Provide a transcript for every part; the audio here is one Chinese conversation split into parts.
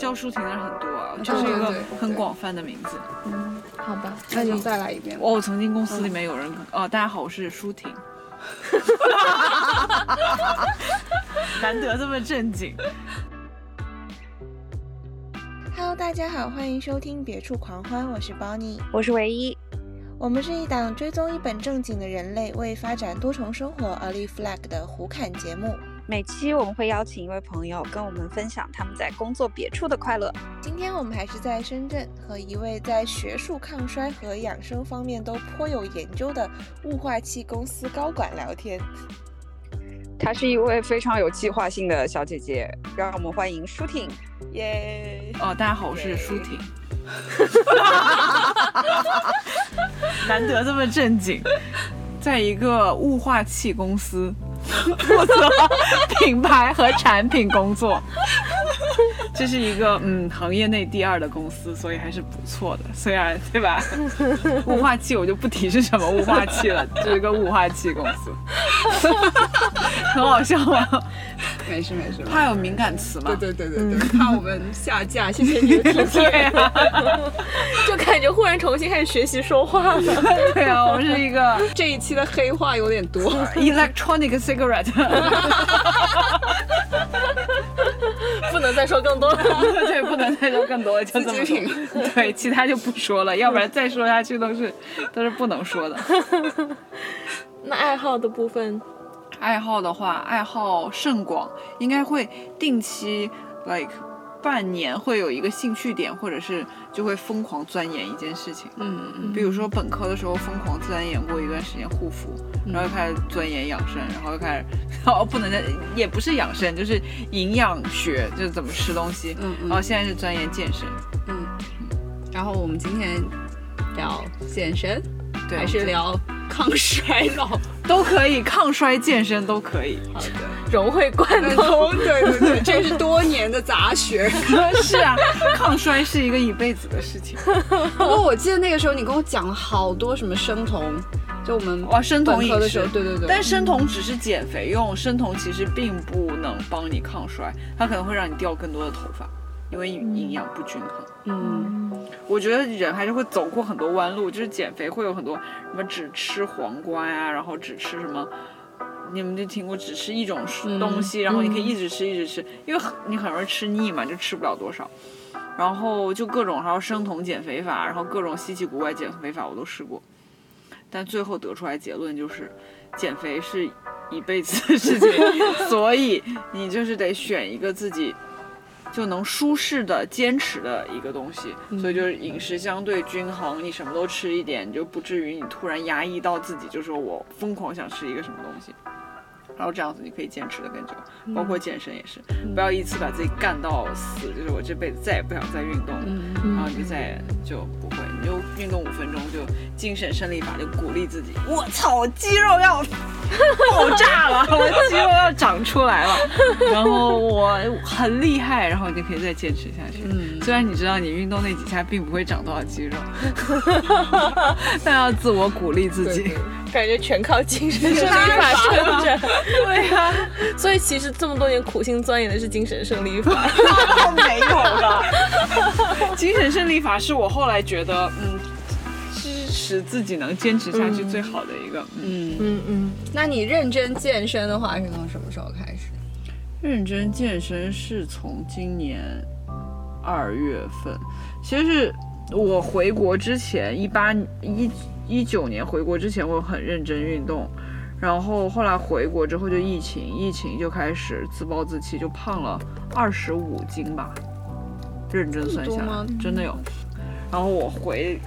叫舒婷的人很多啊，就是一个很广泛的名字。嗯，好吧，那就再来一遍。我曾经公司里面有人，哦，大家好，我是舒婷。难得这么正经。大家好，欢迎收听《别处狂欢》，我是 Bonnie，我是唯一。我们是一档追踪一本正经的人类为发展多重生活而立 flag 的胡侃节目。每期我们会邀请一位朋友跟我们分享他们在工作别处的快乐。今天我们还是在深圳和一位在学术抗衰和养生方面都颇有研究的雾化器公司高管聊天。她是一位非常有计划性的小姐姐，让我们欢迎舒婷。耶！哦，大家好，我是舒婷。难得这么正经，在一个雾化器公司 负责品牌和产品工作。这是一个嗯行业内第二的公司，所以还是不错的。虽然对吧？雾化器我就不提是什么雾化器了，这是一个雾化器公司，很好笑吗？没事没事，怕有敏感词吗？对对对对对，怕我们下架。谢谢你的体贴。对啊，就感觉忽然重新开始学习说话了。对啊，我是一个这一期的黑话有点多。electronic cigarette。再说更多了。对，不能再说更多了，就这么多。对，其他就不说了，要不然再说下去都是都是不能说的。那爱好的部分，爱好的话，爱好甚广，应该会定期 like 半年会有一个兴趣点，或者是就会疯狂钻研一件事情。嗯嗯，比如说本科的时候疯狂钻研过一段时间护肤，然后又开始钻研养生，然后又开始 哦不能再也不是养生，就是营养学，就是怎么吃东西。嗯嗯然后现在是钻研健身。嗯，然后我们今天聊健身，对，还是聊 抗衰老？都可以，抗衰健身都可以。好的，融会贯通。对对对，这是多年的杂学。是啊，抗衰是一个一辈子的事情。不过我记得那个时候你跟我讲了好多什么生酮，就我们哇，生酮饮食对对对。但生酮只是减肥用，生酮其实并不能帮你抗衰，它可能会让你掉更多的头发，因为营养不均衡。嗯，我觉得人还是会走过很多弯路，就是减肥会有很多什么只吃黄瓜呀，然后只吃什么。你们就听过只吃一种东西，然后你可以一直吃一直吃，因为很你很容易吃腻嘛，就吃不了多少。然后就各种还有生酮减肥法，然后各种稀奇古怪减肥法我都试过，但最后得出来结论就是，减肥是一辈子的事情，所以你就是得选一个自己就能舒适的坚持的一个东西，所以就是饮食相对均衡，你什么都吃一点，你就不至于你突然压抑到自己，就说我疯狂想吃一个什么东西。然后这样子你可以坚持的更久，包括健身也是，不要一次把自己干到死，就是我这辈子再也不想再运动了，然后你就再也就不会，你就运动五分钟就精神胜利法，就鼓励自己，我操，我肌肉要 爆炸了，我肌肉要长出来了，然后我很厉害，然后你就可以再坚持下去。嗯。虽然你知道你运动那几下并不会长多少肌肉，但要自我鼓励自己。感觉全靠精神胜利法撑着。对呀、所以其实这么多年苦心钻研的是精神胜利法。没有了。精神胜利法是我后来觉得，嗯，支持自己能坚持下去最好的一个。嗯，嗯，嗯嗯，那你认真健身的话是从什么时候开始？认真健身是从今年二月份，其实是我回国之前，一八一一九年回国之前，我很认真运动。然后后来回国之后就疫情，疫情就开始自暴自弃，就胖了二十五斤吧，认真算下来真的有。然后我回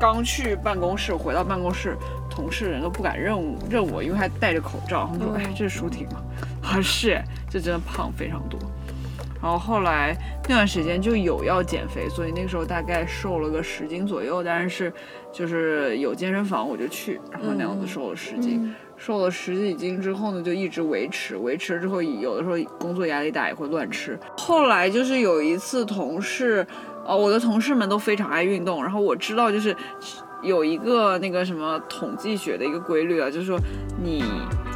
刚去办公室，回到办公室，同事人都不敢认认我，因为还戴着口罩。他们说：“哎，这是舒婷吗？” 啊，是，这真的胖非常多。然后后来那段时间就有要减肥，所以那个时候大概瘦了个十斤左右，但是就是有健身房我就去，然后那样子瘦了十斤。瘦了十几斤之后呢，就一直维持，维持之后有的时候工作压力大也会乱吃。后来就是有一次同事，呃，我的同事们都非常爱运动，然后我知道就是有一个那个什么统计学的一个规律啊，就是说你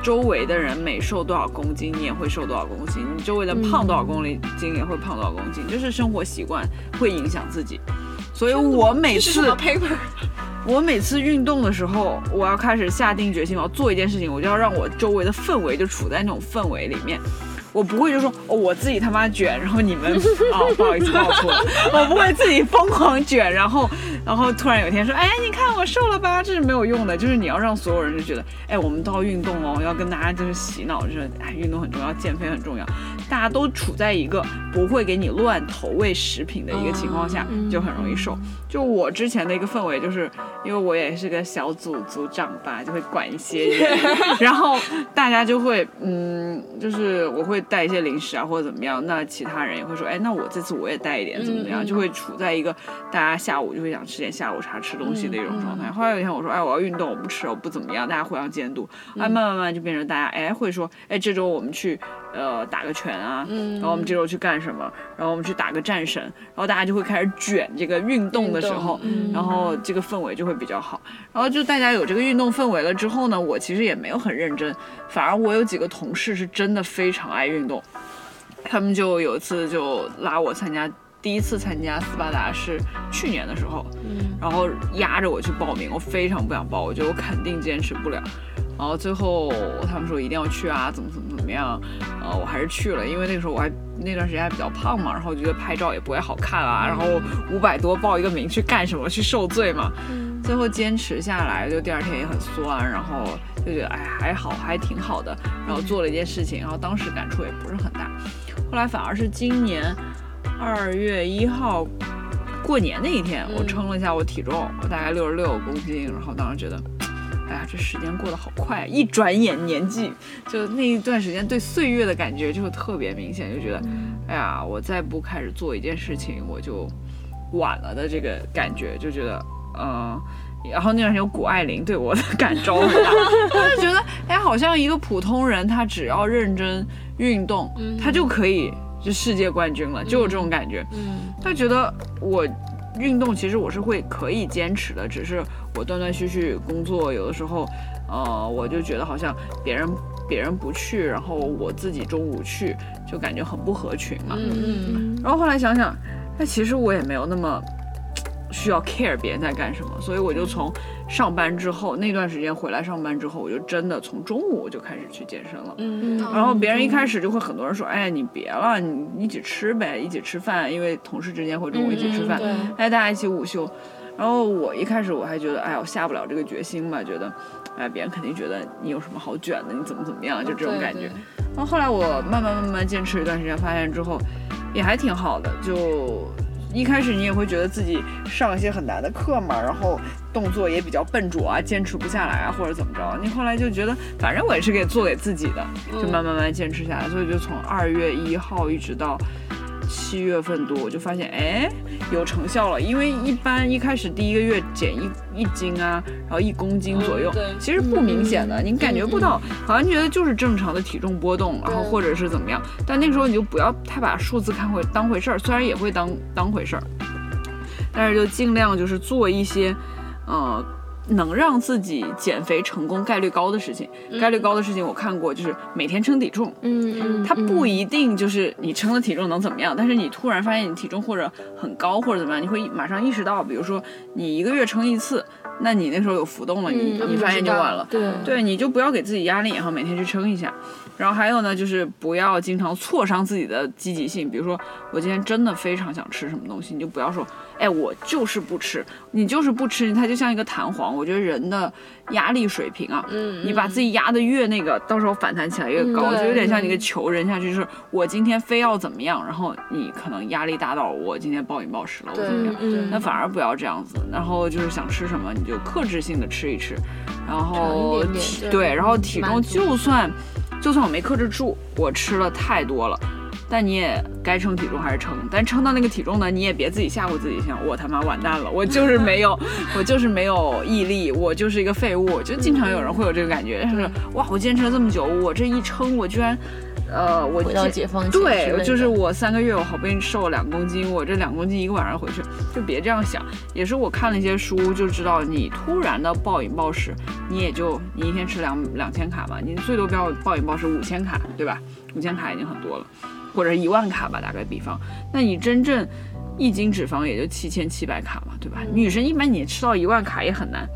周围的人每瘦多少公斤，你也会瘦多少公斤；你周围的胖多少公斤，也会胖多少公斤。就是生活习惯会影响自己。所以我每次 paper，我每次运动的时候，我要开始下定决心，我要做一件事情，我就要让我周围的氛围就处在那种氛围里面。我不会就说哦，我自己他妈卷，然后你们啊，不好意思报错了，我 不会自己疯狂卷，然后然后突然有一天说，哎，你看我瘦了吧，这是没有用的，就是你要让所有人就觉得，哎，我们都要运动哦，要跟大家就是洗脑，就是哎，运动很重要，减肥很重要，大家都处在一个不会给你乱投喂食品的一个情况下，就很容易瘦。就我之前的一个氛围，就是因为我也是个小组组长吧，就会管一些人，然后大家就会嗯，就是我会。带一些零食啊，或者怎么样，那其他人也会说，哎，那我这次我也带一点，怎么怎么样，就会处在一个大家下午就会想吃点下午茶、吃东西的一种状态。后来有一天我说，哎，我要运动，我不吃，我不怎么样，大家互相监督，哎，慢慢慢慢就变成大家，哎，会说，哎，这周我们去呃打个拳啊，然后我们这周去干什么，然后我们去打个战神，然后大家就会开始卷这个运动的时候，然后这个氛围就会比较好。然后就大家有这个运动氛围了之后呢，我其实也没有很认真，反而我有几个同事是真的非常爱运动，他们就有一次就拉我参加，第一次参加斯巴达是去年的时候，然后压着我去报名，我非常不想报，我觉得我肯定坚持不了，然后最后他们说一定要去啊，怎么怎么怎么样，呃，我还是去了，因为那个时候我还那段时间还比较胖嘛，然后我觉得拍照也不会好看啊，然后五百多报一个名去干什么？去受罪嘛。最后坚持下来，就第二天也很酸，然后就觉得哎还好，还挺好的。然后做了一件事情，然后当时感触也不是很大。后来反而是今年二月一号过年那一天，我称了一下我体重，我大概六十六公斤。然后当时觉得，哎呀，这时间过得好快，一转眼年纪就那一段时间对岁月的感觉就特别明显，就觉得，哎呀，我再不开始做一件事情，我就晚了的这个感觉，就觉得。嗯，然后那段时间有谷爱凌对我的感召 我就觉得，哎，好像一个普通人，他只要认真运动，他就可以就世界冠军了，就有这种感觉。嗯，他觉得我运动其实我是会可以坚持的，只是我断断续续工作，有的时候，呃，我就觉得好像别人别人不去，然后我自己中午去，就感觉很不合群嘛。嗯嗯。然后后来想想，那其实我也没有那么。需要 care 别人在干什么，所以我就从上班之后那段时间回来上班之后，我就真的从中午我就开始去健身了。嗯然后别人一开始就会很多人说，哎，你别了，你一起吃呗，一起吃饭，因为同事之间会中午一起吃饭，哎，大家一起午休。然后我一开始我还觉得，哎，我下不了这个决心吧，觉得，哎，别人肯定觉得你有什么好卷的，你怎么怎么样，就这种感觉。然后后来我慢慢慢慢坚持一段时间，发现之后也还挺好的，就。一开始你也会觉得自己上一些很难的课嘛，然后动作也比较笨拙啊，坚持不下来啊，或者怎么着？你后来就觉得，反正我也是给做给自己的，就慢慢慢坚持下来，所以就从二月一号一直到。七月份多，我就发现哎有成效了，因为一般一开始第一个月减一一斤啊，然后一公斤左右，其实不明显的，你感觉不到，好像觉得就是正常的体重波动，然后或者是怎么样，但那个时候你就不要太把数字看回当回事儿，虽然也会当当回事儿，但是就尽量就是做一些，呃。能让自己减肥成功概率高的事情，概率高的事情我看过，就是每天称体重。嗯嗯，它不一定就是你称了体重能怎么样，但是你突然发现你体重或者很高或者怎么样，你会马上意识到，比如说你一个月称一次，那你那时候有浮动了，你你发现就晚了。对对，你就不要给自己压力，然后每天去称一下。然后还有呢，就是不要经常挫伤自己的积极性。比如说，我今天真的非常想吃什么东西，你就不要说，哎，我就是不吃，你就是不吃，它就像一个弹簧。我觉得人的压力水平啊，嗯，你把自己压得越那个，到时候反弹起来越高，就有点像一个球扔下去，就是我今天非要怎么样，然后你可能压力大到我今天暴饮暴食了，我怎么样？那反而不要这样子。然后就是想吃什么，你就克制性的吃一吃，然后对，然后体重就算。就算我没克制住，我吃了太多了，但你也该称体重还是称。但称到那个体重呢，你也别自己吓唬自己，想我他妈完蛋了，我就是没有，我就是没有毅力，我就是一个废物。就经常有人会有这个感觉，就是哇，我坚持了这么久，我这一称，我居然呃，我回到解放前对，就是我三个月，我好不容易瘦了两公斤，我这两公斤一个晚上回去，就别这样想。也是我看了一些书，就知道你突然的暴饮暴食，你也就你一天吃两两千卡吧，你最多不要暴饮暴食五千卡，对吧？五千卡已经很多了，或者一万卡吧，打个比方。那你真正一斤脂肪也就七千七百卡嘛，对吧？女生一般你吃到一万卡也很难。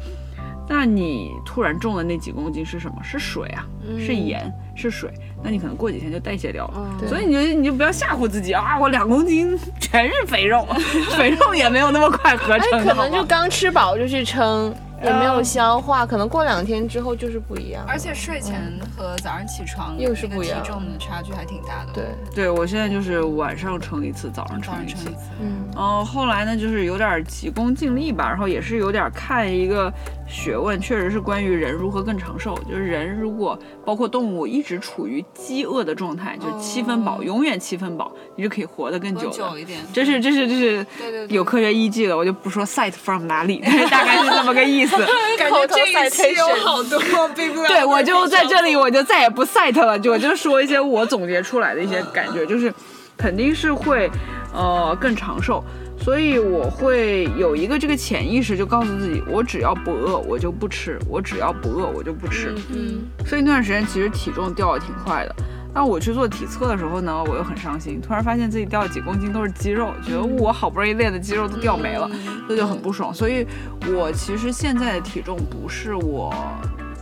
那你突然重的那几公斤是什么？是水啊，是盐，是水。那你可能过几天就代谢掉了。对所以你就你就不要吓唬自己啊！我两公斤全是肥肉，肥肉也没有那么快合哎，成的，可能就？刚吃饱就去称，也没有嗯消化，可能过两天之后就是不一样。而且睡前和早上起床又是个不一样体重的差距还挺大的。对，对我现在就是晚上称一次，早上称一次上称一。次。嗯，然后后来呢，就是有点急功近利吧，然后也是有点看一个学问，确实是关于人如何更长寿。就是人如果包括动物一直处于饥饿的状态，就是七分饱，哦永远七分饱，你就可以活得更久的。久一点。这是这是这是对对对有科学依据的，我就不说 cite from 哪里，大概是这么个意思。感觉这一期有好多对，我就在这里，我就再也不 cite 了，就我就说一些我总结出来的一些感觉，就是肯定是会呃更长寿，所以我会有一个这个潜意识，就告诉自己，我只要不饿，我就不吃；我只要不饿，我就不吃。嗯，所以那段时间其实体重掉的挺快的。但我去做体测的时候呢，我又很伤心，突然发现自己掉了几公斤都是肌肉，觉得我好不容易练的肌肉都掉没了，这就很不爽。所以我其实现在的体重不是我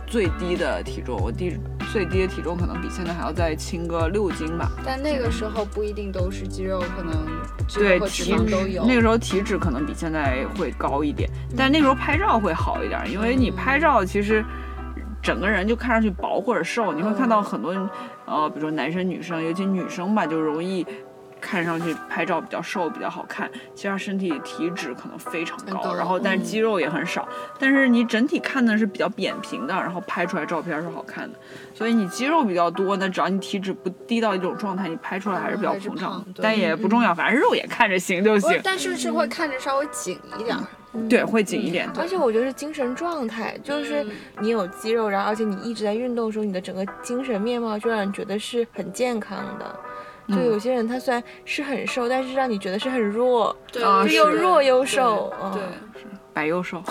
最低的体重，我低最低的体重可能比现在还要再轻个六斤吧。但那个时候不一定都是肌肉，可能肌对体脂肪都有。那个时候体脂可能比现在会高一点，但那个时候拍照会好一点，因为你拍照其实整个人就看上去薄或者瘦，你会看到很多，呃，比如说男生女生，尤其女生吧，就容易。看上去拍照比较瘦，比较好看，其实她身体体脂可能非常高，然后但是肌肉也很少，但是你整体看的是比较扁平的，然后拍出来照片是好看的，所以你肌肉比较多，那只要你体脂不低到一种状态，你拍出来还是比较膨胀但也不重要，反正肉也看着行就行，。但是是会看着稍微紧一点儿。对，会紧一点。而且我觉得是精神状态，就是你有肌肉，然后而且你一直在运动的时候，你的整个精神面貌就让人觉得是很健康的。就有些人他虽然是很瘦，但是让你觉得是很弱，对啊就是又弱又瘦。嗯对，白幼瘦，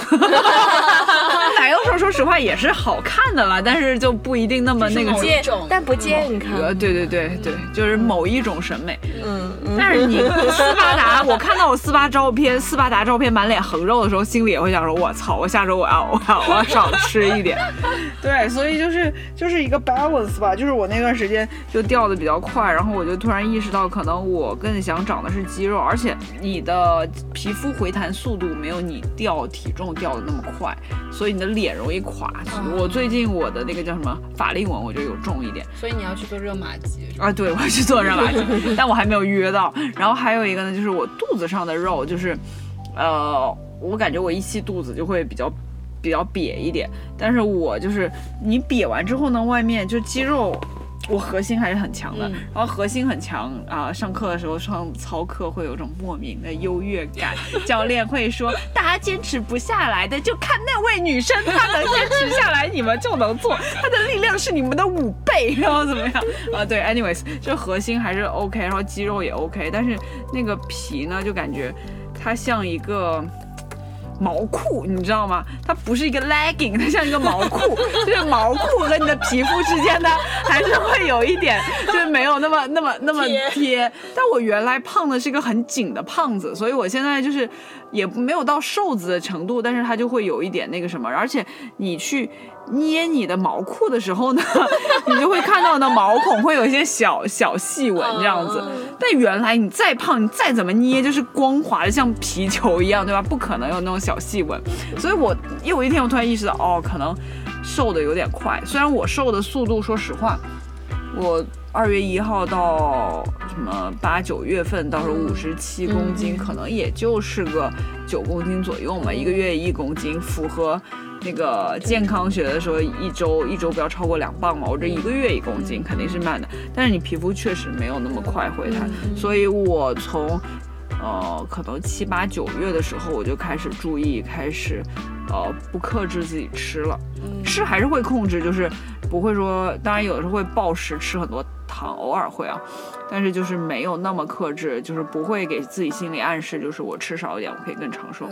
白幼瘦说实话也是好看的啦，但是就不一定那么那个健，但不健康。呃，对对对对，就是某一种审美。嗯嗯，但是你 斯巴达，我看到我斯巴照片，斯巴达照片满脸横肉的时候，心里也会想说：我操，我下周我要我要我要少吃一点。对，所以就是就是一个 balance 吧，就是我那段时间就掉的比较快，然后我就突然意识到，可能我更想长的是肌肉，而且你的皮肤回弹速度没有你掉体重掉的那么快，所以你的脸容易垮。我最近我的那个叫什么法令纹，我就有重一点。所以你要去做热玛吉。啊，对，我要去做热玛吉，但我还没有约到。然后还有一个呢，就是我肚子上的肉，就是，呃，我感觉我一吸肚子就会比较比较瘪一点，但是我就是你瘪完之后呢，外面就肌肉。我核心还是很强的，然后核心很强啊、上课的时候上操课会有种莫名的优越感，教练会说大家坚持不下来的就看那位女生，她能坚持下来，你们就能做，她的力量是你们的五倍，然后怎么样啊？对，anyways，就核心还是 OK，然后肌肉也 OK，但是那个皮呢，就感觉它像一个。毛裤，你知道吗？它不是一个 legging，它像一个毛裤，就是毛裤和你的皮肤之间呢，还是会有一点，就是没有那么那么那么贴。但我原来胖的是一个很紧的胖子，所以我现在就是也没有到瘦子的程度，但是它就会有一点那个什么，而且你去捏你的毛裤的时候呢，你就会看到呢毛孔会有一些小小细纹这样子。但原来你再胖，你再怎么捏，就是光滑的像皮球一样，对吧？不可能有那种小细纹。所以我有一天我突然意识到，哦，可能瘦的有点快。虽然我瘦的速度，说实话，我二月一号到什么八九月份，到时候五十七公斤，可能也就是个九公斤左右嘛，一个月一公斤，符合。那个健康学的时候，一周一周不要超过两磅嘛，我这一个月一公斤肯定是慢的，但是你皮肤确实没有那么快回弹，所以我从呃可能七八九月的时候我就开始注意，开始呃不克制自己吃了，嗯。吃还是会控制，就是不会说，当然有的时候会暴食吃很多糖，偶尔会啊，但是就是没有那么克制，就是不会给自己心理暗示，就是我吃少一点我可以更长寿。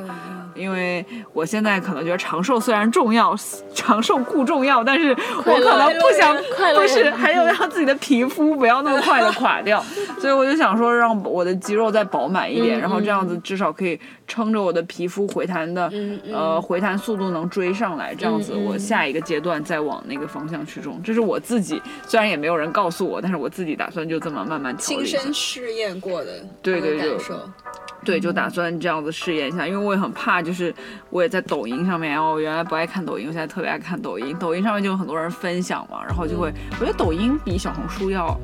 因为我现在可能觉得长寿虽然重要，长寿固重要，但是我可能不想，快乐不是，还有让自己的皮肤不要那么快的垮掉，所以我就想说让我的肌肉再饱满一点，嗯然后这样子至少可以撑着我的皮肤回弹的，呃，回弹速度能追上来，这样子我下一个阶段再往那个方向去种，这是我自己，虽然也没有人告诉我，但是我自己打算就这么慢慢调亲理一下。身试验过的对对对感受，对，就打算这样子试验。一下，因为我也很怕，就是我也在抖音上面，然后我原来不爱看抖音，我现在特别爱看抖音。抖音上面就有很多人分享嘛，然后就会，我觉得抖音比小红书要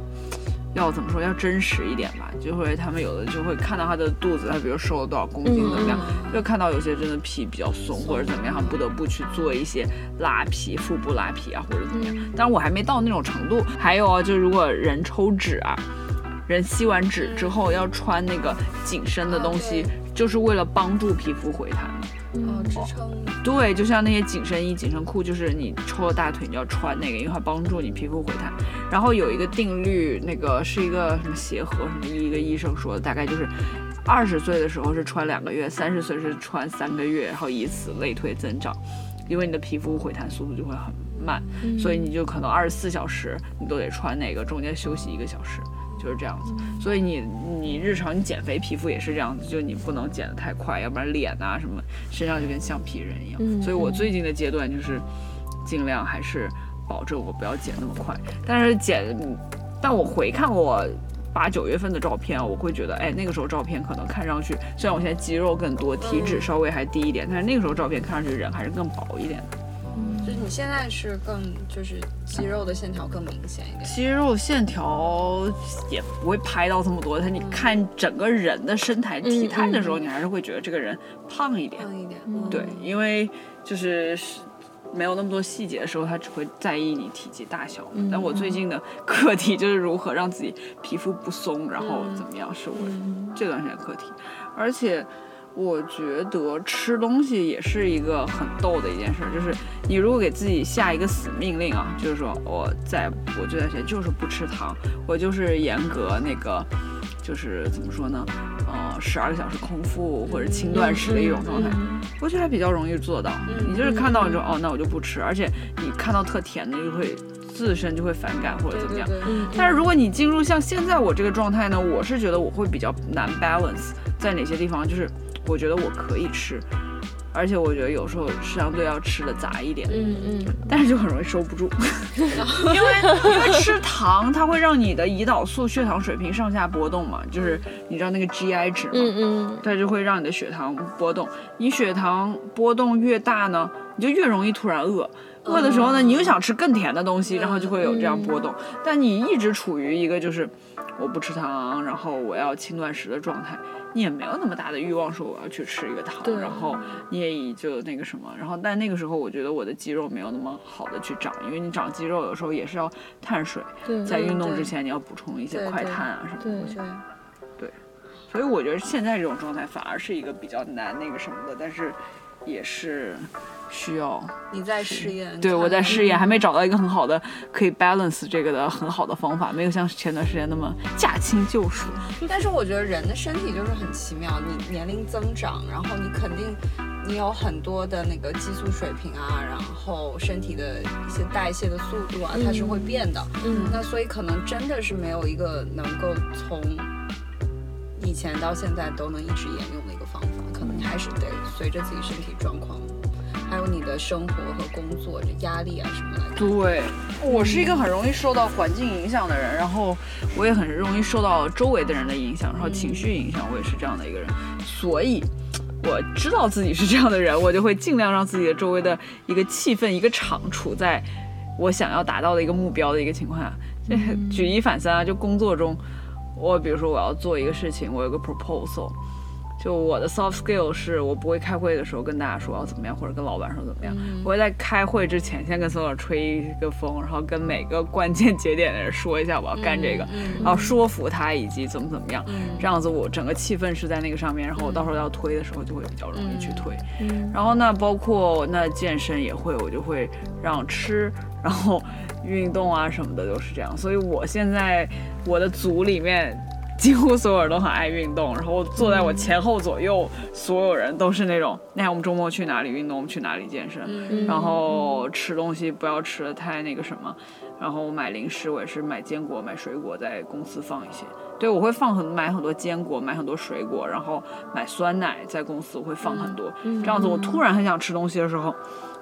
要怎么说，要真实一点吧，就会他们有的就会看到他的肚子，他比如瘦了多少公斤怎么样，就看到有些真的皮比较松或者怎么样，他不得不去做一些拉皮、腹部拉皮啊或者怎么样。但是我还没到那种程度。还有啊，就是如果人抽脂啊。人吸完脂之后要穿那个紧身的东西，就是为了帮助皮肤回弹。哦，支撑对，就像那些紧身衣、紧身裤，就是你抽了大腿，你要穿那个，因为它帮助你皮肤回弹。然后有一个定律，那个是一个什么协和什么一个医生说的，大概就是二十岁的时候是穿两个月，三十岁是穿三个月，然后以此类推增长，因为你的皮肤回弹速度就会很慢，所以你就可能二十四小时你都得穿那个，中间休息一个小时。就是这样子，所以你你日常你减肥皮肤也是这样子，就你不能减得太快，要不然脸啊什么身上就跟橡皮人一样。嗯所以我最近的阶段就是尽量还是保证我不要减那么快，但是减，但我回看我。八九月份的照片啊，我会觉得，哎，那个时候照片可能看上去，虽然我现在肌肉更多，体脂稍微还低一点，但是那个时候照片看上去人还是更薄一点的。就是你现在是更就是肌肉的线条更明显一点，肌肉线条也不会拍到这么多，但你看整个人的身材体态的时候，你还是会觉得这个人胖一点。胖一点，对，因为就是是没有那么多细节的时候，他只会在意你体积大小嘛。但我最近的 课题就是如何让自己皮肤不松，然后怎么样是我这段时间课题，而且。我觉得吃东西也是一个很逗的一件事，就是你如果给自己下一个死命令啊，就是说我在我这段时间就是不吃糖，我就是严格那个，就是怎么说呢，呃，十二个小时空腹或者轻断食的一种状态，我觉得还比较容易做到。你就是看到你说哦，那我就不吃，而且你看到特甜的就会自身就会反感或者怎么样。对对但是如果你进入像现在我这个状态呢，我是觉得我会比较难 balance 在哪些地方，就是我觉得我可以吃，而且我觉得有时候相对要吃的杂一点，嗯嗯但是就很容易收不住，因为因为吃糖它会让你的胰岛素血糖水平上下波动嘛，就是你知道那个 GI 值嘛，嗯嗯它就会让你的血糖波动。你血糖波动越大呢，你就越容易突然饿。饿的时候呢，你又想吃更甜的东西，然后就会有这样波动。但你一直处于一个就是我不吃糖，然后我要轻断食的状态，你也没有那么大的欲望说我要去吃一个糖，然后你也就那个什么，然后但那个时候我觉得我的肌肉没有那么好的去长，因为你长肌肉有时候也是要碳水，在运动之前你要补充一些快碳啊什么东西对，所以我觉得现在这种状态反而是一个比较难那个什么的，但是也是需要。你在试验，对我在试验，嗯还没找到一个很好的可以 balance 这个的很好的方法，没有像前段时间那么驾轻就熟。但是我觉得人的身体就是很奇妙，你年龄增长，然后你肯定你有很多的那个激素水平啊，然后身体的一些代谢的速度啊，它是会变的。嗯那所以可能真的是没有一个能够从以前到现在都能一直沿用的一个方法，可能你还是得随着自己身体状况，还有你的生活和工作这压力啊什么的。对，我是一个很容易受到环境影响的人，然后我也很容易受到周围的人的影响，然后情绪影响，我也是这样的一个人，所以。我知道自己是这样的人，我就会尽量让自己的周围的一个气氛、一个场处在我想要达到的一个目标的一个情况下。这举一反三啊，就工作中，我比如说我要做一个事情，我有个 proposal，就我的 soft skill 是我不会开会的时候跟大家说要怎么样，或者跟老板说怎么样。嗯我会在开会之前先跟所有人吹一个风，然后跟每个关键节点的人说一下我要干这个，嗯然后说服他以及怎么怎么样。嗯这样子我整个气氛是在那个上面，然后我到时候要推的时候就会比较容易去推。嗯然后那，包括那健身也会，我就会让吃，然后运动啊什么的都是这样。所以我现在我的组里面几乎所有人都很爱运动，然后坐在我前后左右，所有人都是那种，那天我们周末去哪里运动，我们去哪里健身，嗯然后吃东西不要吃的太那个什么，然后买零食我也是买坚果、买水果在公司放一些。对，我会放很买很多坚果，买很多水果，然后买酸奶，在公司我会放很多。嗯这样子，我突然很想吃东西的时候，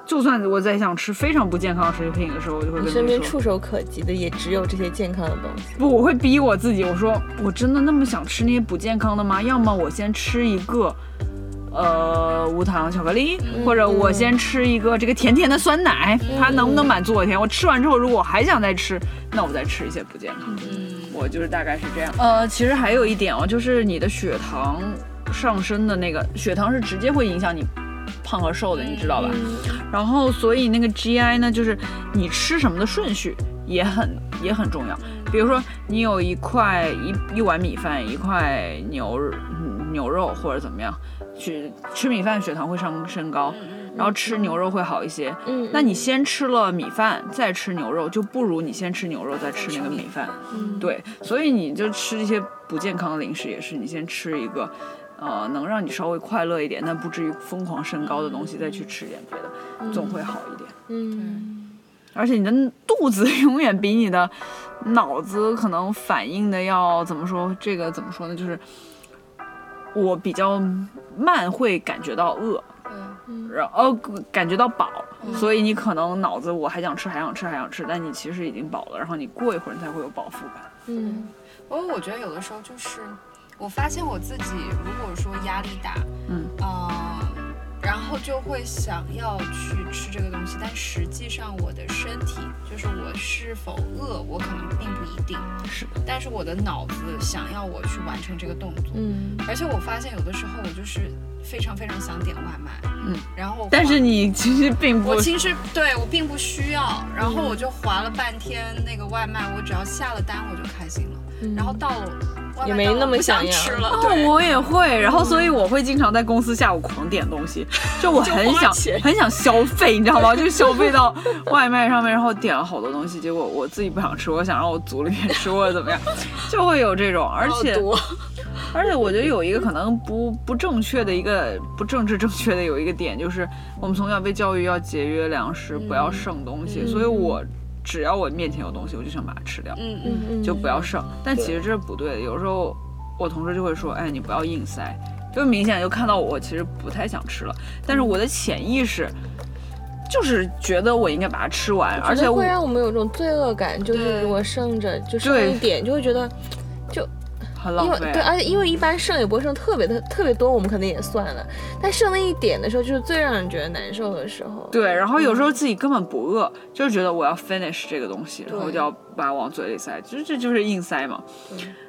就算我在想吃非常不健康的食品的时候，我就会身边触手可及的也只有这些健康的东西。不，我会逼我自己，我说我真的那么想吃那些不健康的吗？要么我先吃一个。呃，无糖巧克力，或者我先吃一个这个甜甜的酸奶，它能不能满足我的甜？我吃完之后，如果我还想再吃，那我再吃一些不健康的。嗯我就是大概是这样。呃，其实还有一点哦，就是你的血糖上升的那个血糖是直接会影响你胖和瘦的，你知道吧？然后所以那个 GI 呢，就是你吃什么的顺序也很也很重要。比如说你有一块一一碗米饭，一块牛嗯牛肉或者怎么样，去吃米饭血糖会上升高，然后吃牛肉会好一些。嗯，那你先吃了米饭再吃牛肉，就不如你先吃牛肉再吃那个米饭。嗯对，所以你就吃一些不健康的零食，也是你先吃一个，呃，能让你稍微快乐一点，但不至于疯狂升高的东西，再去吃点别的，总会好一点。嗯，而且你的肚子永远比你的脑子可能反应的要怎么说？这个怎么说呢？就是我比较慢会感觉到饿，然后呃感觉到饱，所以你可能脑子我还想吃，还想吃，还想吃，但你其实已经饱了，然后你过一会儿你才会有饱腹感。嗯不过我觉得有的时候就是，我发现我自己如果说压力大，嗯呃，然后就会想要去吃这个东西，但实际上我的身体就是我是否饿，我可能并不一定，是，但是我的脑子想要我去完成这个动作，嗯。而且我发现有的时候我就是非常非常想点外卖，嗯，然后但是你其实并不我其实对我并不需要，然后我就划了半天那个外卖，我只要下了单我就开心了，然后到了也没那么想吃了，哦，对。我也会，然后所以我会经常在公司下午狂点东西，就我很想很想消费，你知道吗？就消费到外卖上面，然后点了好多东西，结果我自己不想吃，我想让我组里面吃或者怎么样，就会有这种，而且而且我觉得有一个可能不不正确的一个不政治正确的有一个点，就是我们从小被教育要节约粮食，不要剩东西，所以我只要我面前有东西，我就想把它吃掉。嗯嗯嗯嗯，就不要剩。但其实这是不对的，有时候我同事就会说，哎，你不要硬塞，就明显就看到我其实不太想吃了，但是我的潜意识就是觉得我应该把它吃完，而且会让我们有种罪恶感，就是对如果剩着就剩对一点，就会觉得。因很浪费。为对，而且因为一般剩也不会剩特别的特别多，我们可能也算了，但剩那一点的时候，就是最让人觉得难受的时候。对，然后有时候自己根本不饿，就是觉得我要 finish 这个东西，然后就要把它往嘴里塞，就是这就是硬塞嘛。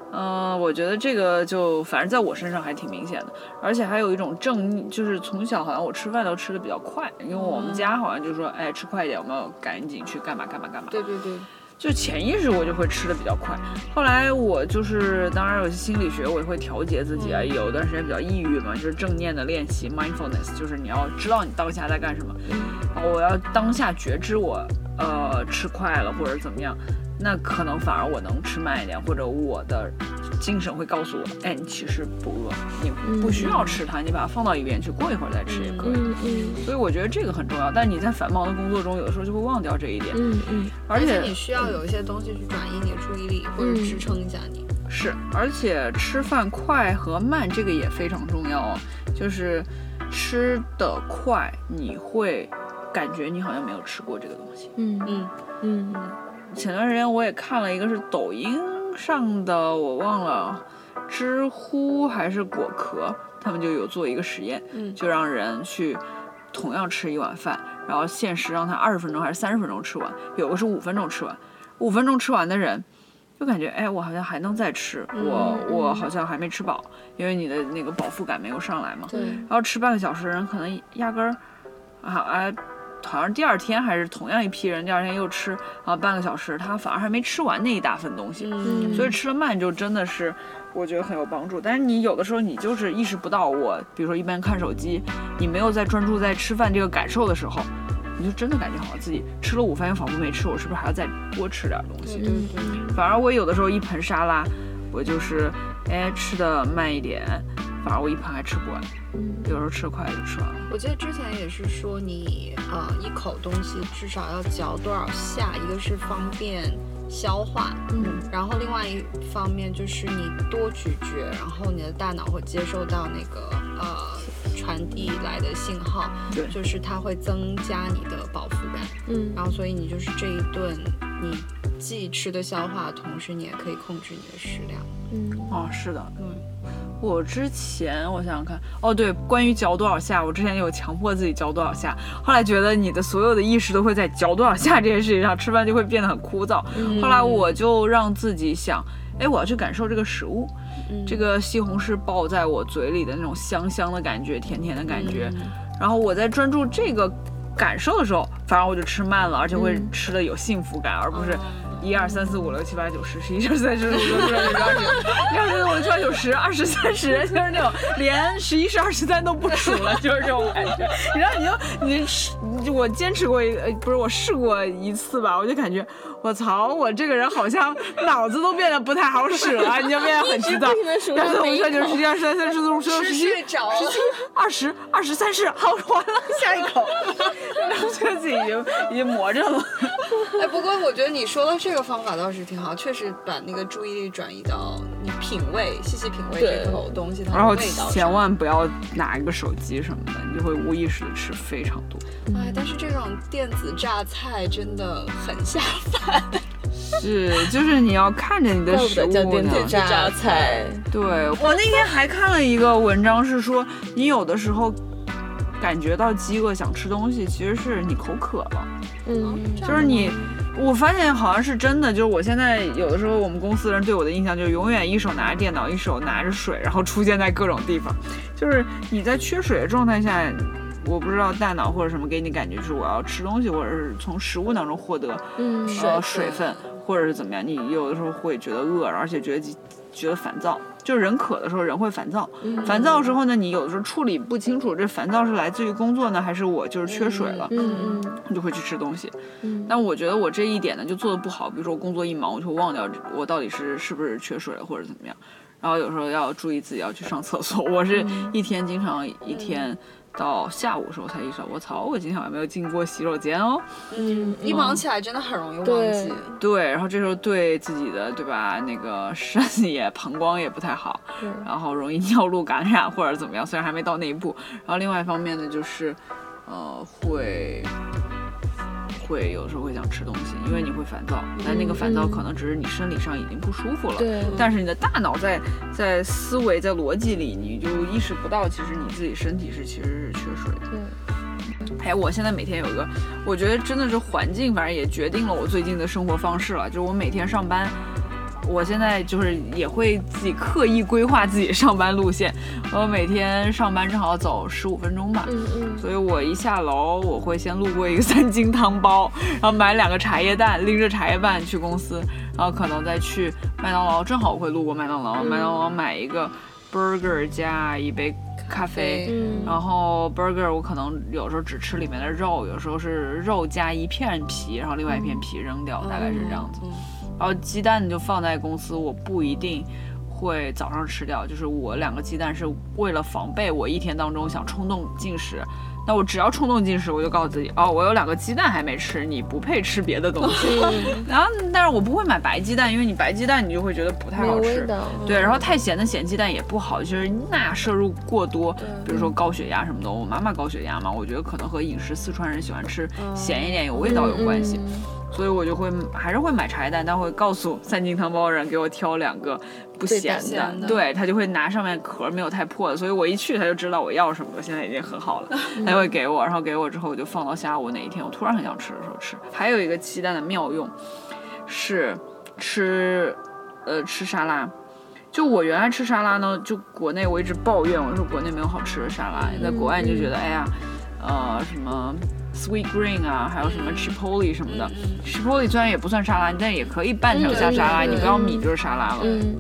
嗯、我觉得这个就反正在我身上还挺明显的，而且还有一种正逆，就是从小好像我吃饭都吃的比较快，因为我们家好像就说，哎，吃快一点，我们要赶紧去干嘛干嘛干嘛。对对对，就潜意识我就会吃的比较快。后来我就是，当然有些心理学我也会调节自己啊，有段时间比较抑郁嘛，就是正念的练习 mindfulness，就是你要知道你当下在干什么，我要当下觉知我呃吃快了或者怎么样。那可能反而我能吃慢一点，或者我的精神会告诉我，哎，你其实不饿，你不需要吃它，你把它放到一边去，过一会儿再吃也可以。嗯嗯所以我觉得这个很重要，但你在繁忙的工作中，有的时候就会忘掉这一点，嗯嗯而且你需要有一些东西去转移你的注意力，或者支撑一下你。是，而且吃饭快和慢这个也非常重要哦。就是吃的快，你会感觉你好像没有吃过这个东西。嗯嗯嗯前段时间我也看了一个是抖音上的，我忘了，知乎还是果壳，他们就有做一个实验，嗯就让人去同样吃一碗饭，然后限时让他二十分钟还是三十分钟吃完，有个是五分钟吃完，五分钟吃完的人。就感觉哎，我好像还能再吃，我我好像还没吃饱，因为你的那个饱腹感没有上来嘛。对，然后吃半个小时，人可能压根儿啊啊，好像第二天还是同样一批人，第二天又吃啊半个小时，他反而还没吃完那一大份东西。嗯所以吃的慢就真的是，我觉得很有帮助。但是你有的时候你就是意识不到我，比如说一边看手机，你没有在专注在吃饭这个感受的时候，你就真的感觉好像自己吃了午饭又仿佛没吃，我是不是还要再多吃点东西？对，反而我有的时候一盆沙拉，我就是哎吃的慢一点，反而我一盘还吃不完，有时候吃快就吃完了。我记得之前也是说你呃一口东西至少要嚼多少下，一个是方便消化，嗯。然后另外一方面就是你多咀嚼，然后你的大脑会接受到那个呃传递来的信号，对。就是它会增加你的饱腹感，嗯。然后所以你就是这一顿你既吃的消化，同时你也可以控制你的食量。嗯。哦，是的，嗯，我之前我想想看，哦对，关于嚼多少下，我之前有强迫自己嚼多少下，后来觉得你的所有的意识都会在嚼多少下这件事情上，吃饭就会变得很枯燥。后来我就让自己想，哎，我要去感受这个食物，这个西红柿爆在我嘴里的那种香香的感觉，甜甜的感觉，然后我在专注这个感受的时候，反而我就吃慢了，而且会吃的有幸福感，而不是。一二三四五六七八九十十一十二十三十四十五十六七八九十一二三四五六七八九十二十三十，就是那种连十一十二十三都不数了，就是这种感觉。你知道，你就你我坚持过一呃，不是我试过一次吧，我就感觉我操，我这个人好像脑子都变得不太好使了，你就变得很急躁。然后我一下就十一二十三十四十五十六十七十七二十二十三十，好完了，下一口，然后觉得自己已经已经魔怔了。哎，不过我觉得你说的这个方法倒是挺好，确实把那个注意力转移到你品味、细细品味这口东西它然后的味道上。千万不要拿一个手机什么的，你就会无意识的吃非常多。哎，但是这种电子榨菜真的很下饭。是，就是你要看着你的食物得叫电子呢。榨菜。对我那天还看了一个文章，是说你有的时候感觉到饥饿想吃东西，其实是你口渴了。嗯就是你，我发现好像是真的，就是我现在有的时候，我们公司人对我的印象就是永远一手拿着电脑，一手拿着水，然后出现在各种地方。就是你在缺水的状态下，我不知道大脑或者什么给你感觉，就是我要吃东西，或者是从食物当中获得嗯呃水分，或者是怎么样，你有的时候会觉得饿，而且觉得觉得烦躁。就是人渴的时候，人会烦躁。烦躁的时候呢，你有的时候处理不清楚，这烦躁是来自于工作呢，还是我就是缺水了，嗯嗯你就会去吃东西。嗯但我觉得我这一点呢就做的不好，比如说我工作一忙，我就忘掉我到底是是不是缺水了或者怎么样。然后有时候要注意自己要去上厕所，我是一天经常一天到下午的时候才意识到，我操，我今天好像没有进过洗手间哦。嗯，一忙起来真的很容易忘记。对，然后这时候对自己的对吧，那个肾也膀胱也不太好，对然后容易尿路感染或者怎么样，虽然还没到那一步。然后另外一方面呢，就是呃会。会有的时候会想吃东西，因为你会烦躁，但那个烦躁可能只是你生理上已经不舒服了，对但是你的大脑在在思维在逻辑里，你就意识不到，其实你自己身体是其实是缺水的。对，哎，我现在每天有一个，我觉得真的是环境，反正也决定了我最近的生活方式了。就是我每天上班，我现在就是也会自己刻意规划自己上班路线。我每天上班正好走十五分钟吧，嗯嗯所以我一下楼，我会先路过一个三金汤包，然后买两个茶叶蛋，拎着茶叶蛋去公司，然后可能再去麦当劳，正好我会路过麦当劳，麦当劳买一个 burger 加一杯咖啡。嗯然后 burger 我可能有时候只吃里面的肉，有时候是肉加一片皮，然后另外一片皮扔掉，大概是这样子。嗯然后鸡蛋就放在公司，我不一定会早上吃掉，就是我两个鸡蛋是为了防备我一天当中想冲动进食。那我只要冲动进食，我就告诉自己，哦，我有两个鸡蛋还没吃，你不配吃别的东西。然后，但是我不会买白鸡蛋，因为你白鸡蛋你就会觉得不太好吃。对，然后太咸的咸鸡蛋也不好，就是钠摄入过多，比如说高血压什么的。我妈妈高血压嘛，我觉得可能和饮食四川人喜欢吃咸一点、有味道有关系，所以我就会还是会买茶叶蛋，但会告诉三金汤包人给我挑两个不咸的对他就会拿上面壳没有太破的，所以我一去他就知道我要什么了，现在已经很好了，他就会给我，然后给我之后我就放到下午哪一天我突然很想吃的时候吃。还有一个鸡蛋的妙用是吃呃吃沙拉。就我原来吃沙拉呢，就国内我一直抱怨，我说国内没有好吃的沙拉，在国外你就觉得哎呀，呃什么 sweet green 啊，还有什么 chipotle 什么的，chipotle 虽然也不算沙拉，但也可以拌成像沙拉，嗯你不要米就是沙拉了。嗯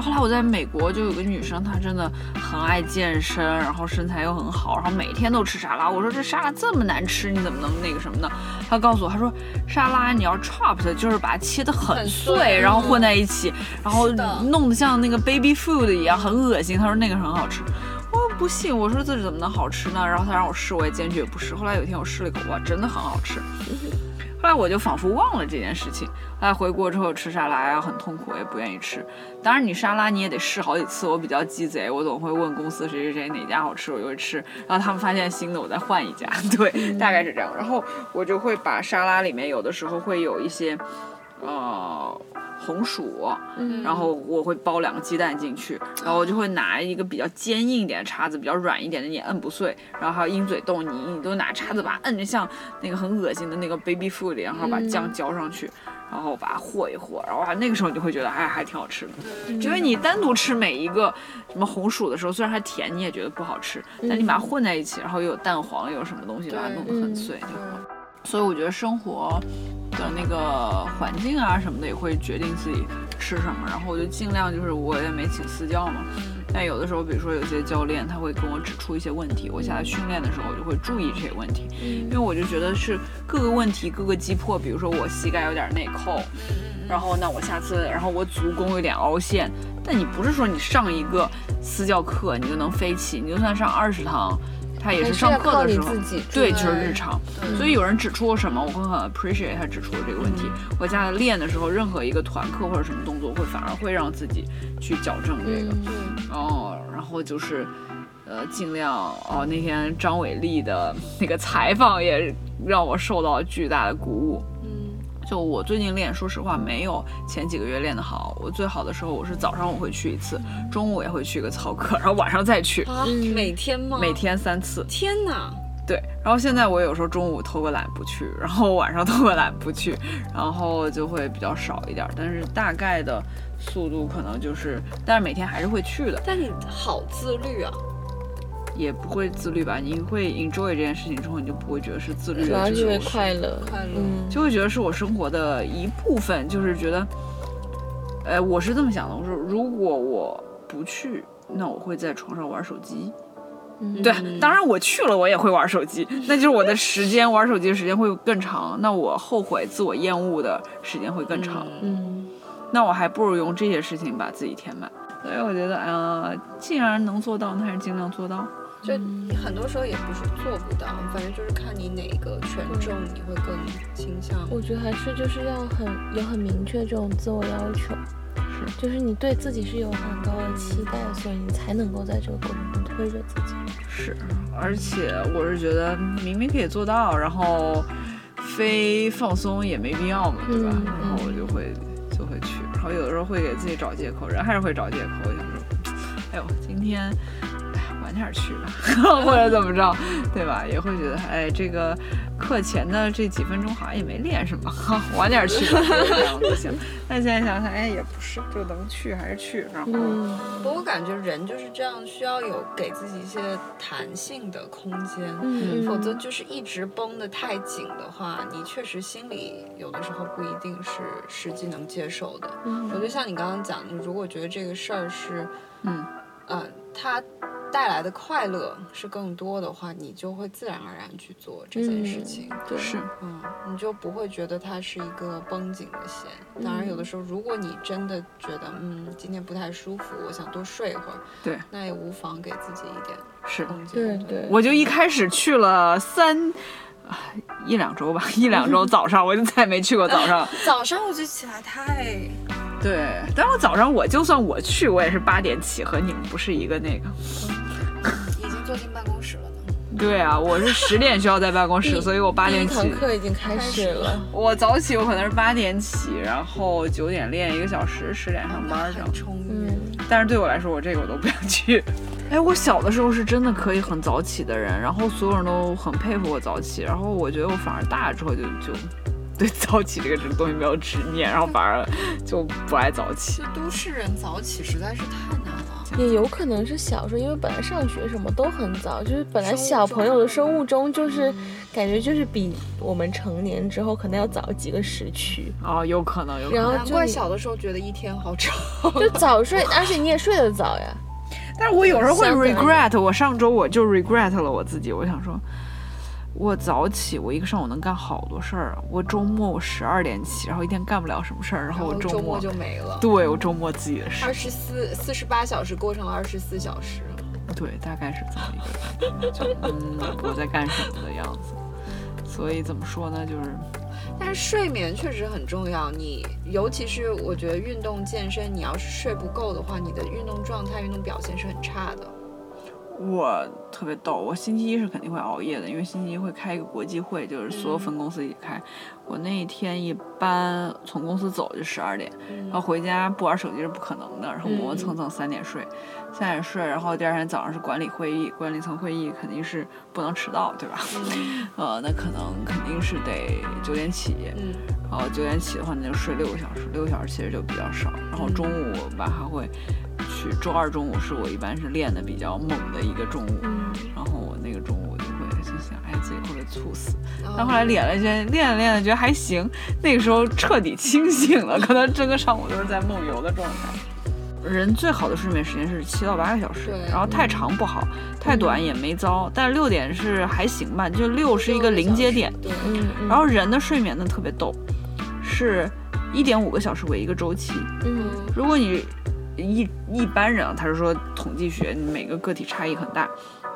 后来我在美国就有个女生，她真的很爱健身，然后身材又很好，然后每天都吃沙拉。我说这沙拉这么难吃，你怎么能那个什么呢？她告诉我，她说沙拉你要 chopped，就是把它切得很碎然后混在一起，然后弄得像那个 baby food 一样，很恶心。她说那个很好吃。我不信，我说这怎么能好吃呢？然后他让我试，我也坚决不试。后来有一天我试了一口，哇，真的很好吃。后来我就仿佛忘了这件事情。后来回国之后吃沙拉呀，很痛苦，我也不愿意吃。当然，你沙拉你也得试好几次。我比较鸡贼，我总会问公司谁谁谁哪家好吃，我就会吃。然后他们发现新的，我再换一家。对，大概是这样。然后我就会把沙拉里面有的时候会有一些，呃。红薯，嗯。然后我会包两个鸡蛋进去，然后我就会拿一个比较坚硬一点的叉子，比较软一点的你摁不碎，然后还有鹰嘴豆泥，你都拿叉子把它摁着像那个很恶心的那个 baby food 然后把酱浇上去，然后把它和一和，然后啊那个时候你就会觉得哎还挺好吃的，因为你单独吃每一个什么红薯的时候，虽然它甜你也觉得不好吃，但你把它混在一起，然后又有蛋黄又有什么东西把它弄得很碎就好。所以我觉得生活的那个环境啊什么的也会决定自己吃什么，然后我就尽量就是我也没请私教嘛，但有的时候比如说有些教练他会跟我指出一些问题，我下来训练的时候我就会注意这些问题，因为我就觉得是各个问题各个击破，比如说我膝盖有点内扣，然后那我下次然后我足弓有点凹陷，但你不是说你上一个私教课你就能飞起，你就算上二十堂。他也是上课的时候对，就是日常。所以有人指出我什么，我会很 appreciate 他指出的这个问题。我在练的时候，任何一个团课或者什么动作，会反而会让自己去矫正这个。嗯哦，然后就是，呃，尽量哦。那天张伟丽的那个采访也让我受到巨大的鼓舞。嗯就我最近练，说实话没有前几个月练得好。我最好的时候，我是早上我会去一次，中午也会去一个操课，然后晚上再去，啊，嗯每天吗？每。天三次。天哪！对，然后现在我有时候中午偷个懒不去，然后晚上偷个懒不去，然后就会比较少一点儿，但是大概的速度可能就是，但是每天还是会去的，但你好自律啊！也不会自律吧。你会 enjoy 这件事情之后，你就不会觉得是自律的，主要是快乐，快乐嗯，就会觉得是我生活的一部分，就是觉得，呃，我是这么想的，我说如果我不去，那我会在床上玩手机。嗯对，当然我去了，我也会玩手机，那就是我的时间玩手机的时间会更长，那我后悔、自我厌恶的时间会更长。嗯那我还不如用这些事情把自己填满。所以我觉得，呃，既然能做到，那还是尽量做到。就很多时候也不是做不到，反正就是看你哪个权重你会更倾向。我觉得还是就是要很有很明确这种自我要求，是就是你对自己是有很高的期待，所以你才能够在这个过程中推着自己。是，而且我是觉得明明可以做到，然后非放松也没必要嘛，对吧？嗯然后我就会就会去，然后有的时候会给自己找借口，人还是会找借口，我想说，哎呦，今天。哎晚点去吧，或者怎么着，对吧？也会觉得，哎，这个课前的这几分钟好像也没练什么，晚点去吧，这样子行。但现在想想，哎，也不是，就能去还是去，然后，嗯不过我感觉人就是这样，需要有给自己一些弹性的空间。嗯，否则就是一直绷得太紧的话，你确实心里有的时候不一定是实际能接受的。嗯我觉得像你刚刚讲，你如果觉得这个事儿是，嗯，呃，它带来的快乐是更多的话，你就会自然而然去做这件事情。对，是，嗯，你就不会觉得它是一个绷紧的弦。当然，有的时候如果你真的觉得，嗯，今天不太舒服，我想多睡一会儿，对，那也无妨给自己一点是。空间。对对，我就一开始去了三。啊一两周吧，一两周 早上我就再也没去过早上。早上我就起来太，对，但我早上我就算我去，我也是八点起，和你们不是一个那个。已经坐进办公室了呢。对啊，我是十点需要在办公室，所以我八点起堂。课已经开始了，我早起，我可能是八点起，然后九点练一个小时，十点上班这样很。充裕。嗯但是对我来说，我这个我都不想去。哎，我小的时候是真的可以很早起的人，然后所有人都很佩服我早起，然后我觉得我反而大了之后就就对早起这个这个东西没有执念，然后反而就不爱早起。都市人早起实在是太难了。也有可能是小时候，因为本来上学什么都很早，就是本来小朋友的生物钟就是嗯感觉就是比我们成年之后可能要早几个时区，哦，有可能，有可能。然后就你难怪小的时候觉得一天好长。就早睡，而且你也睡得早呀。但是我有时候会 regret，我上周我就 regret 了我自己，我想说，我早起，我一个上午能干好多事儿啊。我周末我十二点起，然后一天干不了什么事儿，然后我周周末就没了。对我周末自己的事二，十四四十八小时过成了二十四小时，对，大概是这么一个感觉，就嗯，我在干什么的样子。所以怎么说呢，就是但是睡眠确实很重要。你尤其是我觉得运动健身，你要是睡不够的话，你的运动状态、运动表现是很差的。我特别逗，我星期一是肯定会熬夜的，因为星期一会开一个国际会，就是所有分公司一起开。我那一天一般从公司走就十二点，然后回家不玩手机是不可能的，然后磨磨蹭蹭三点睡，三点睡，然后第二天早上是管理会议，管理层会议肯定是不能迟到，对吧？呃，那可能肯定是得九点起，嗯，然后九点起的话，那就睡六个小时，六个小时其实就比较少。然后中午吧还会去，周二中午是我一般是练的比较猛的一个中午，嗯，然后我那个中午我就会心想，哎，自己会不会猝死？但后来练了一些，练着练着觉得还行，那个时候彻底清醒了，可能整个上午都是在梦游的状态。人最好的睡眠时间是七到八个小时，然后太长不好，太短也没糟，但是六点是还行吧，就六是一个临界点。对，嗯，嗯然后人的睡眠呢特别逗，是一点五个小时为一个周期。嗯如果你一一般人啊，他是说统计学，你每个个体差异很大，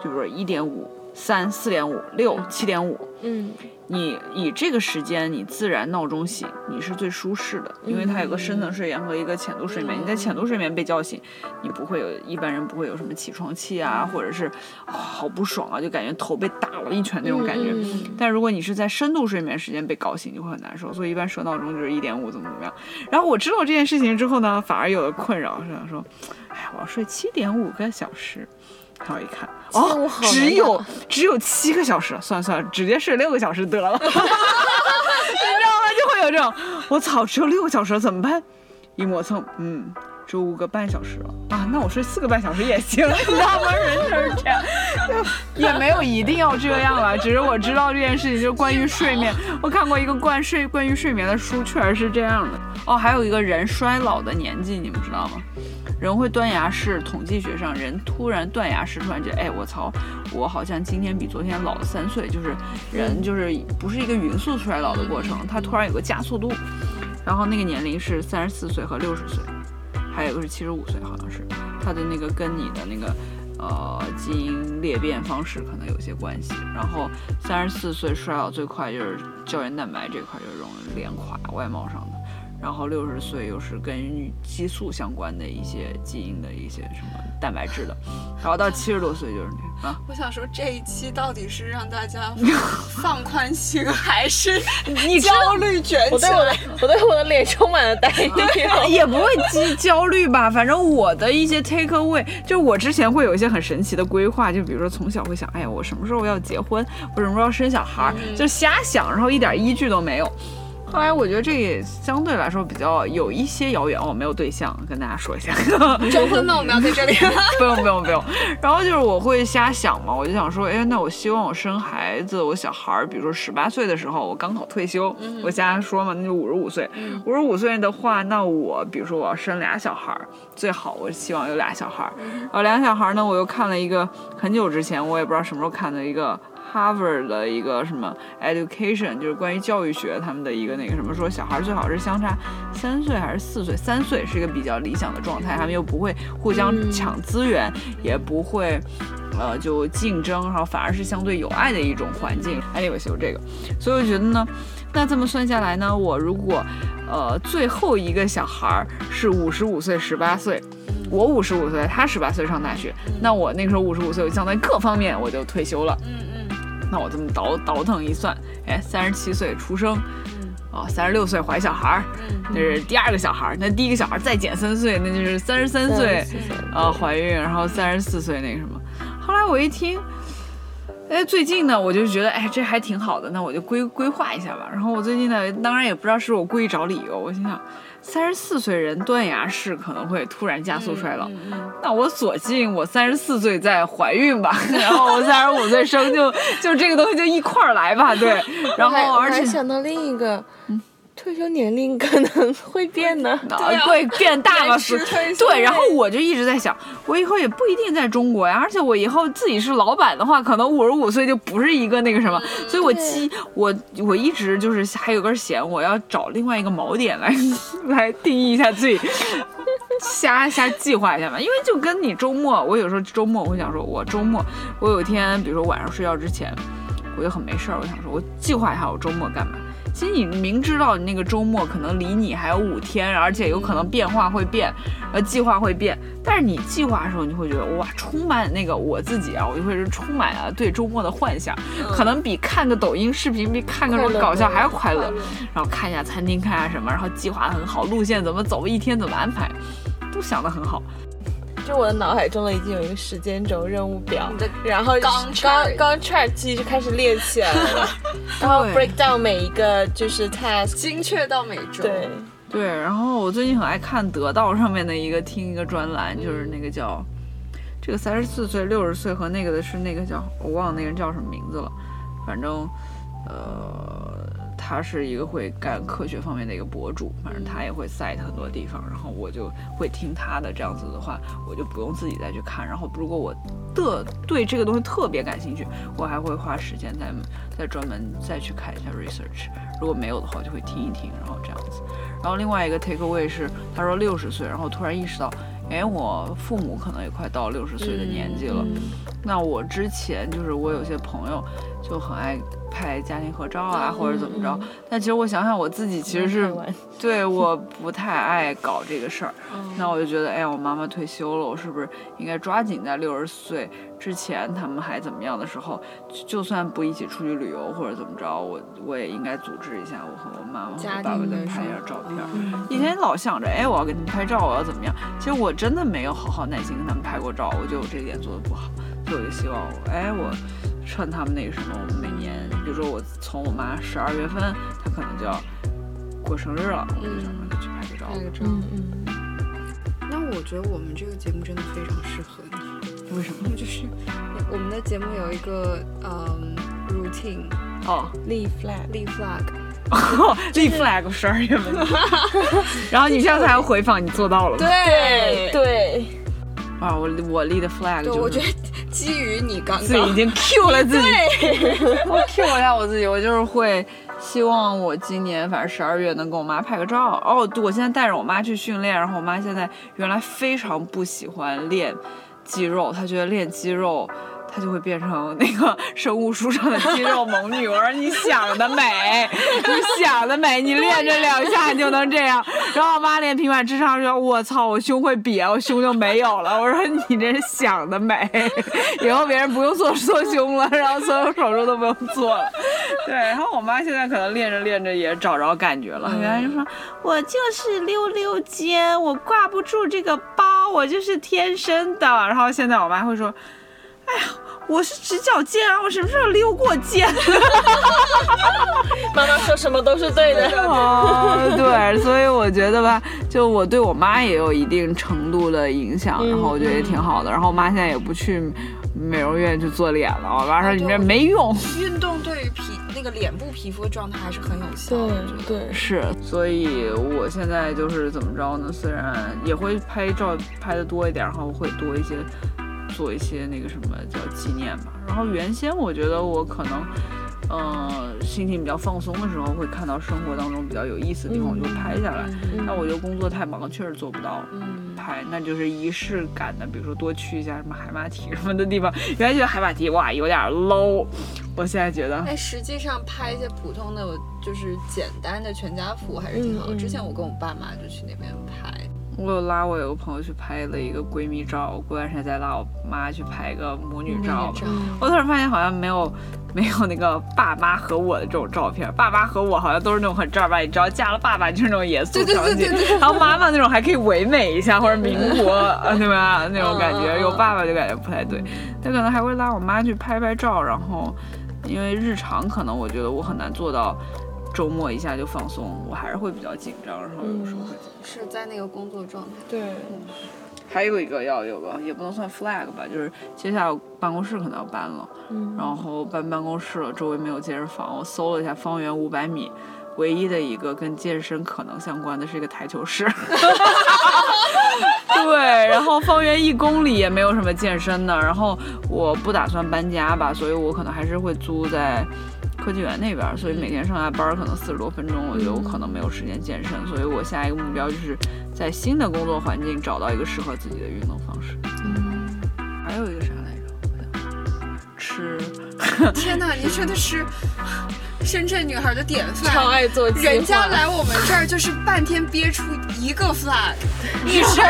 就比如说一点五、三、四点五、六、七点五，嗯你以这个时间你自然闹钟醒，你是最舒适的，因为它有个深层睡眠和一个浅度睡眠。你在浅度睡眠被叫醒，你不会有一般人不会有什么起床气啊，或者是、啊好不爽啊，就感觉头被打了一拳那种感觉。嗯但如果你是在深度睡眠时间被搞醒，就会很难受。所以一般设闹钟就是一点五怎么怎么样。然后我知道这件事情之后呢，反而有了困扰，是想说，哎呀，我要睡七点五个小时。然后一看，哦只有只有七个小时，算了算了，直接睡六个小时得了。你知道吗？就会有这种，我操，只有六个小时了怎么办？一磨蹭，嗯，只有五个半小时了啊，那我睡四个半小时也行，你知道吗？人就是这样，就也没有一定要这样了，只是我知道这件事情，就是关于睡眠，我看过一个关睡关于睡眠的书，确实是这样的。哦，还有一个人衰老的年纪，你们知道吗？人会断崖式，统计学上，人突然断崖式，突然觉得，哎，我操，我好像今天比昨天老了三岁，就是人就是不是一个匀速衰老的过程，它突然有个加速度，然后那个年龄是三十四岁和六十岁，还有个是七十五岁，好像是，他的那个跟你的那个。呃，基因裂变方式可能有些关系，然后三十四岁衰老最快就是胶原蛋白这块就容易脸垮，外貌上的，然后六十岁又是跟激素相关的一些基因的一些什么蛋白质的，然后到七十多岁就是那啊，我想说这一期到底是让大家放 宽心，还是你焦虑卷起我对我的？我对我的脸充满了担忧。也不会激焦虑吧，反正我的一些 take away，就我之前会有一些很神奇的规划，就比如说从小会想，哎呀，我什么时候要结婚，我什么时候要生小孩儿，就瞎想，然后一点依据都没有。后来我觉得这也相对来说比较有一些遥远，我没有对象，跟大家说一下。征婚吗？我们要在这里。不用不用不用。然后就是我会瞎想嘛，我就想说，哎，那我希望我生孩子，我小孩儿，比如说十八岁的时候，我刚好退休，我瞎说嘛，那就五十五岁。五十五岁的话，那我比如说我要生俩小孩儿，最好我希望有俩小孩儿。然后俩小孩儿呢，我又看了一个很久之前，我也不知道什么时候看的一个。Harvard 的一个什么 education，就是关于教育学他们的一个那个什么说，小孩最好是相差三岁还是四岁？三岁是一个比较理想的状态，他们又不会互相抢资源，也不会呃就竞争，然后反而是相对有爱的一种环境。anyway 就这个，所以我觉得呢，那这么算下来呢，我如果呃最后一个小孩儿是五十五岁、十八岁。我五十五岁，他十八岁上大学，那我那个时候五十五岁，我相当于各方面我就退休了。那我这么倒倒腾一算，哎，三十七岁出生，哦，三十六岁怀小孩儿，那是第二个小孩儿，那第一个小孩再减三岁，那就是三十三岁，呃，怀孕，然后三十四岁那个什么。后来我一听，哎，最近呢，我就觉得，哎，这还挺好的，那我就规规划一下吧。然后我最近呢，当然也不知道是我故意找理由，我心想，三十四岁人断崖式可能会突然加速衰老，那我索性我三十四岁再怀孕吧，然后我三十五岁生，就就这个东西就一块儿来吧，对。然后而且想到另一个，退休年龄可能会变呢。啊会变大了，是对，然后我就一直在想，我以后也不一定在中国呀，而且我以后自己是老板的话，可能五十五岁就不是一个那个什么，所以我计我我一直就是还有根弦，我要找另外一个锚点来 来定义一下自己。瞎瞎计划一下吧，因为就跟你周末，我有时候周末我会想说，我周末我有一天，比如说晚上睡觉之前，我就很没事儿，我想说我计划一下我周末干嘛。其实你明知道你那个周末可能离你还有五天，而且有可能变化会变，呃，计划会变，但是你计划的时候，你会觉得哇，充满那个我自己啊，我就会是充满了对周末的幻想，可能比看个抖音视频，比看个什么搞笑还要快乐。然后看一下餐厅，看一下什么，然后计划很好，路线怎么走，一天怎么安排，都想得很好。就我的脑海中呢，已经有一个时间轴任务表你的，然后刚刚 chart 刚 chart 记就开始列起来了，然后 break down 每一个就是 task。精确到每周。对，对，然后我最近很爱看得到上面的一个听一个专栏，就是那个叫这个三十四岁、六十岁和那个的是那个叫我忘了那个人叫什么名字了，反正呃他是一个会干科学方面的一个博主，反正他也会 cite 很多地方，然后我就会听他的，这样子的话我就不用自己再去看，然后如果我的对这个东西特别感兴趣，我还会花时间再再专门再去看一下 research，如果没有的话我就会听一听，然后这样子。然后另外一个 take away 是，他说六十岁，然后突然意识到，哎，我父母可能也快到六十岁的年纪了。那我之前就是我有些朋友就很爱拍家庭合照啊，或者怎么着。但其实我想想我自己，其实是对我不太爱搞这个事儿。那我就觉得，哎呀，我妈妈退休了，我是不是应该抓紧在六十岁之前，他们还怎么样的时候，就就算不一起出去旅游或者怎么着，我我也应该组织一下我和我妈妈和我爸爸再拍一下照片以前老想着，哎，我要给他们拍照，我要怎么样？其实我真的没有好好耐心跟他们拍过照，我觉得我这点做的不好，所以我就希望，哎，我趁他们那个什么，我们每年，比如说我从我妈十二月份，她可能就要过生日了，我就想让她去拍个照。拍个照。嗯嗯，那我觉得我们这个节目真的非常适合你，为什么？就是我们的节目有一个嗯 routine 哦，立 flag。立 flag，立 flag 十二月份，然后你下次还要回访，你做到了吗？对对，啊，我我立的 flag，就是我觉得基于你刚刚自己已经 Q 了自己，我 Q 了一下我自己，我就是会希望我今年反正十二月能跟我妈拍个照。哦，对，我现在带着我妈去训练，然后我妈现在原来非常不喜欢练肌肉，她觉得练肌肉。她就会变成那个生物书上的肌肉猛女。我说你想的美，你想的美，你练这两下你就能这样。然后我妈练平板支撑说：“我操，我胸会瘪，我胸就没有了。”我说你这是想的美，以后别人不用做缩胸了，然后所有手术都不用做了。对，然后我妈现在可能练着练着也找着感觉了，原来就说我就是溜溜肩，我挂不住这个包，我就是天生的。然后现在我妈会说。哎呀，我是直角肩啊，我什么时候溜过肩？妈妈说什么都是对的。哦，对，所以我觉得吧，就我对我妈也有一定程度的影响，然后我觉得也挺好的。然后我妈现在也不去美容院去做脸了，我妈说你这没用。运动对于皮那个脸部皮肤状态还是很有效的。我觉得对对，是，所以我现在就是怎么着呢？虽然也会拍照拍的多一点，然后会多一些做一些那个什么叫纪念吧。然后原先我觉得我可能。呃，心情比较放松的时候，会看到生活当中比较有意思的地方，我就拍下来。但我觉得工作太忙，确实做不到嗯拍。那就是仪式感的，比如说多去一下什么海马体什么的地方。原来觉得海马体哇有点 low，我现在觉得哎，实际上拍一些普通的，就是简单的全家福还是挺好的。之前我跟我爸妈就去那边拍，我有拉我有个朋友去拍了一个闺蜜照，我过段时间再拉我妈去拍一个母女照吧。照我突然发现好像没有没有那个爸妈和我的这种照片。爸妈和我好像都是那种很正儿八经，只要嫁了爸爸就是那种严肃对对场景对对，然后妈妈那种还可以唯美一下或者民国，啊对吧？那种感觉，有爸爸就感觉不太对。他可能还会拉我妈去拍拍照，然后因为日常可能我觉得我很难做到。周末一下就放松，我还是会比较紧张，然后有时候会紧张。是在那个工作状态。对，还有一个要有个，也不能算 flag 吧，就是接下来办公室可能要搬了，嗯然后搬办公室了，周围没有健身房，我搜了一下，方圆五百米，唯一的一个跟健身可能相关的是一个台球室。对，然后方圆一公里也没有什么健身的，然后我不打算搬家吧，所以我可能还是会租在科技园那边儿，所以每天上下班儿可能四十多分钟，我觉得我可能没有时间健身，所以我下一个目标就是在新的工作环境找到一个适合自己的运动方式。嗯还有一个啥来着？吃。天哪，你真的是深圳女孩的典范。超爱做。人家来我们这儿就是半天憋出一个 flag，你是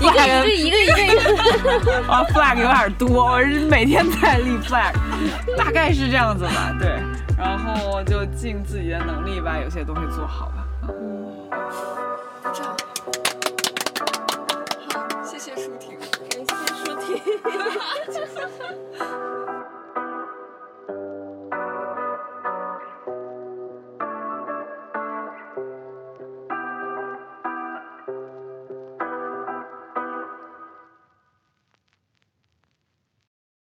一个一个一个一个一个，啊，flag 有点多，我是每天在立 flag，大概是这样子吧，对，然后就尽自己的能力把有些东西做好吧。嗯鼓掌。好，谢谢舒婷。感谢舒婷。